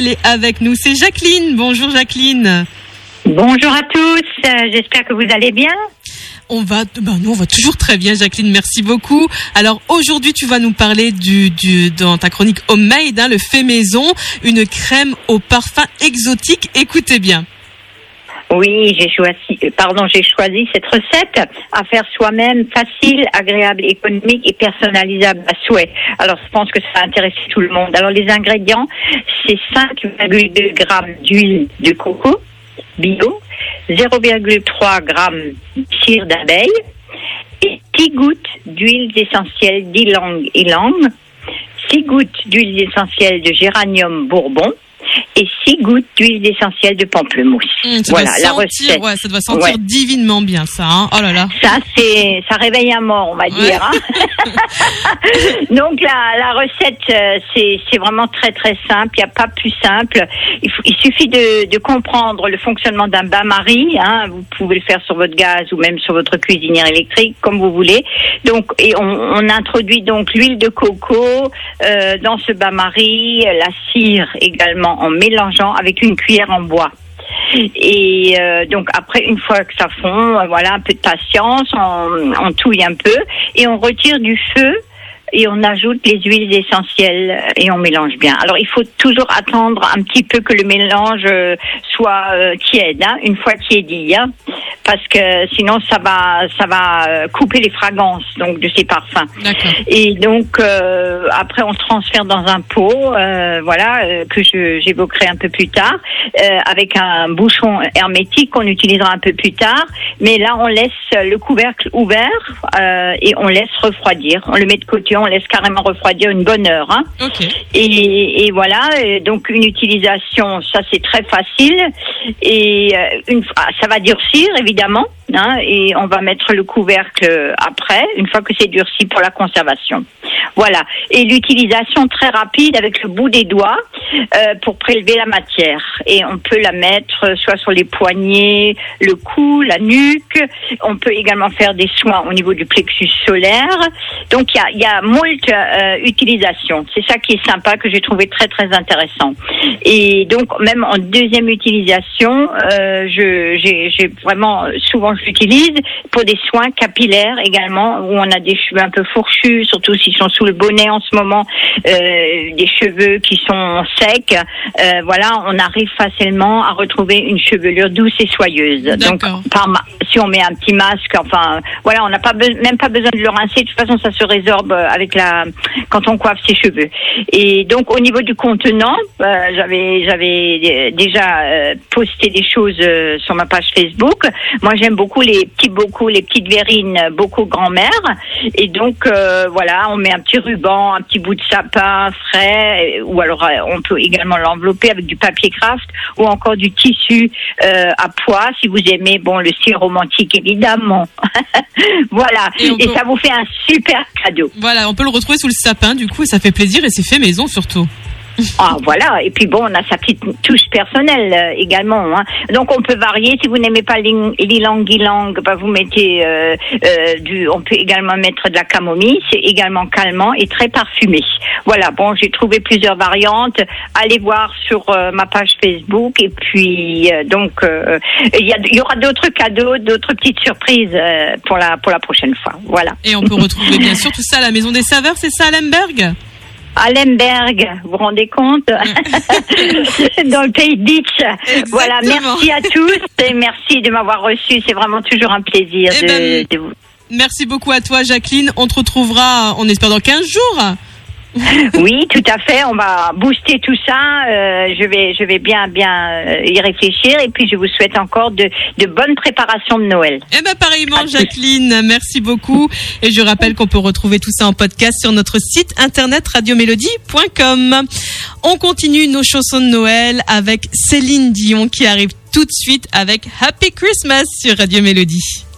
elle est avec nous. C'est Jacqueline. Bonjour Jacqueline. Bonjour à tous, euh, j'espère que vous allez bien. On va, ben nous on va toujours très bien, Jacqueline. Merci beaucoup. Alors aujourd'hui, tu vas nous parler du, du dans ta chronique homemade, hein, le fait maison, une crème au parfum exotique. Écoutez bien. Oui, j'ai choisi, euh, pardon, j'ai choisi cette recette à faire soi-même, facile, agréable, économique et personnalisable à souhait. Alors, je pense que ça va intéresser tout le monde. Alors, les ingrédients, c'est 5,2 grammes d'huile de coco bio, 0,3 grammes de cire d'abeille et 10 gouttes d'huile essentielle d'ylang ylang, 6 gouttes d'huile essentielle de géranium bourbon, et 6 gouttes d'huile essentielle de pamplemousse. Ça voilà la sentir, recette. ouais, ça doit sentir Ouais. divinement bien ça. Hein. Oh là là. Ça, c'est, ça réveille un mort, on va dire. hein. Donc la, la recette, euh, c'est, c'est vraiment très très simple. Il n'y a pas plus simple. Il, faut- il suffit de, de comprendre le fonctionnement d'un bain-marie. Hein. Vous pouvez le faire sur votre gaz ou même sur votre cuisinière électrique, comme vous voulez. Donc, et on, on introduit donc l'huile de coco euh, dans ce bain-marie, la cire également en mélangeant avec une cuillère en bois. Et euh, donc après, une fois que ça fond, euh, voilà, un peu de patience, on, on touille un peu et on retire du feu et on ajoute les huiles essentielles et on mélange bien. Alors il faut toujours attendre un petit peu que le mélange euh, soit euh, tiède, hein, une fois tiédi, hein, parce que sinon ça va ça va euh, couper les fragrances donc de ces parfums. Et donc euh, après on transfère dans un pot, euh, voilà euh, que j'évoquerai un peu plus tard, euh, avec un bouchon hermétique qu'on utilisera un peu plus tard. Mais là on laisse le couvercle ouvert euh, et on laisse refroidir. On le met de côté, on laisse carrément refroidir une bonne heure. Hein. Et, et voilà, et donc une utilisation, ça c'est très facile. Et euh, une, ça va durcir évidemment, hein, et on va mettre le couvercle après, une fois que c'est durci pour la conservation. Voilà. Et l'utilisation très rapide avec le bout des doigts euh, pour prélever la matière. Et on peut la mettre soit sur les poignets, le cou, la nuque. On peut également faire des soins au niveau du plexus solaire. Donc il y a, y a moult euh, utilisations. C'est ça qui est sympa que j'ai trouvé très très intéressant. Et donc même en deuxième utilisation, euh, je j'ai j'ai vraiment souvent je l'utilise pour des soins capillaires également où on a des cheveux un peu fourchus, surtout s'ils sont le bonnet en ce moment, euh, des cheveux qui sont secs. Euh, voilà, on arrive facilement à retrouver une chevelure douce et soyeuse. Donc par si on met un petit masque, enfin voilà, on n'a pas même pas besoin de le rincer. De toute façon, ça se résorbe euh, avec la quand on coiffe ses cheveux. Et donc au niveau du contenant, euh, j'avais j'avais déjà euh, posté des choses euh, sur ma page Facebook. Moi, j'aime beaucoup les petits bocaux, les petites verrines bocaux grand-mère. Et donc voilà, on met un petit ruban, un petit bout de sapin frais, ou alors euh, on peut également l'envelopper avec du papier craft ou encore du tissu euh, à pois si vous aimez bon le style romantique évidemment. voilà, Et on et peut- ça vous fait un super cadeau. Voilà, on peut le retrouver sous le sapin du coup et ça fait plaisir et c'est fait maison surtout. Ah voilà, et puis bon, on a sa petite touche personnelle euh, également. Hein. Donc on peut varier. Si vous n'aimez pas l'ilang ilang, bah, vous mettez euh, euh, du. On peut également mettre de la camomille. C'est également calmant et très parfumé. Voilà. Bon, j'ai trouvé plusieurs variantes. Allez voir sur euh, ma page Facebook et puis euh, donc euh, il y, y aura d'autres cadeaux, d'autres petites surprises pour la pour la prochaine fois. Voilà. Et on peut retrouver bien sûr tout ça à la Maison des Saveurs, c'est ça Lemberg? À Lemberg, vous vous rendez compte Dans le pays Beach. Voilà, merci à tous et merci de m'avoir reçu. C'est vraiment toujours un plaisir Eh de, ben, de vous. Merci beaucoup à toi Jacqueline. On te retrouvera, on espère, dans 15 jours. Oui, tout à fait. On va booster tout ça. Euh, je vais, je vais bien, bien euh, y réfléchir. Et puis, je vous souhaite encore de, de bonnes préparations de Noël. Eh ben pareillement Jacqueline, merci beaucoup. Et je rappelle qu'on peut retrouver tout ça en podcast sur notre site internet radiomélodie.com. On continue nos chansons de Noël avec Céline Dion qui arrive tout de suite avec Happy Christmas sur Radio Mélodie.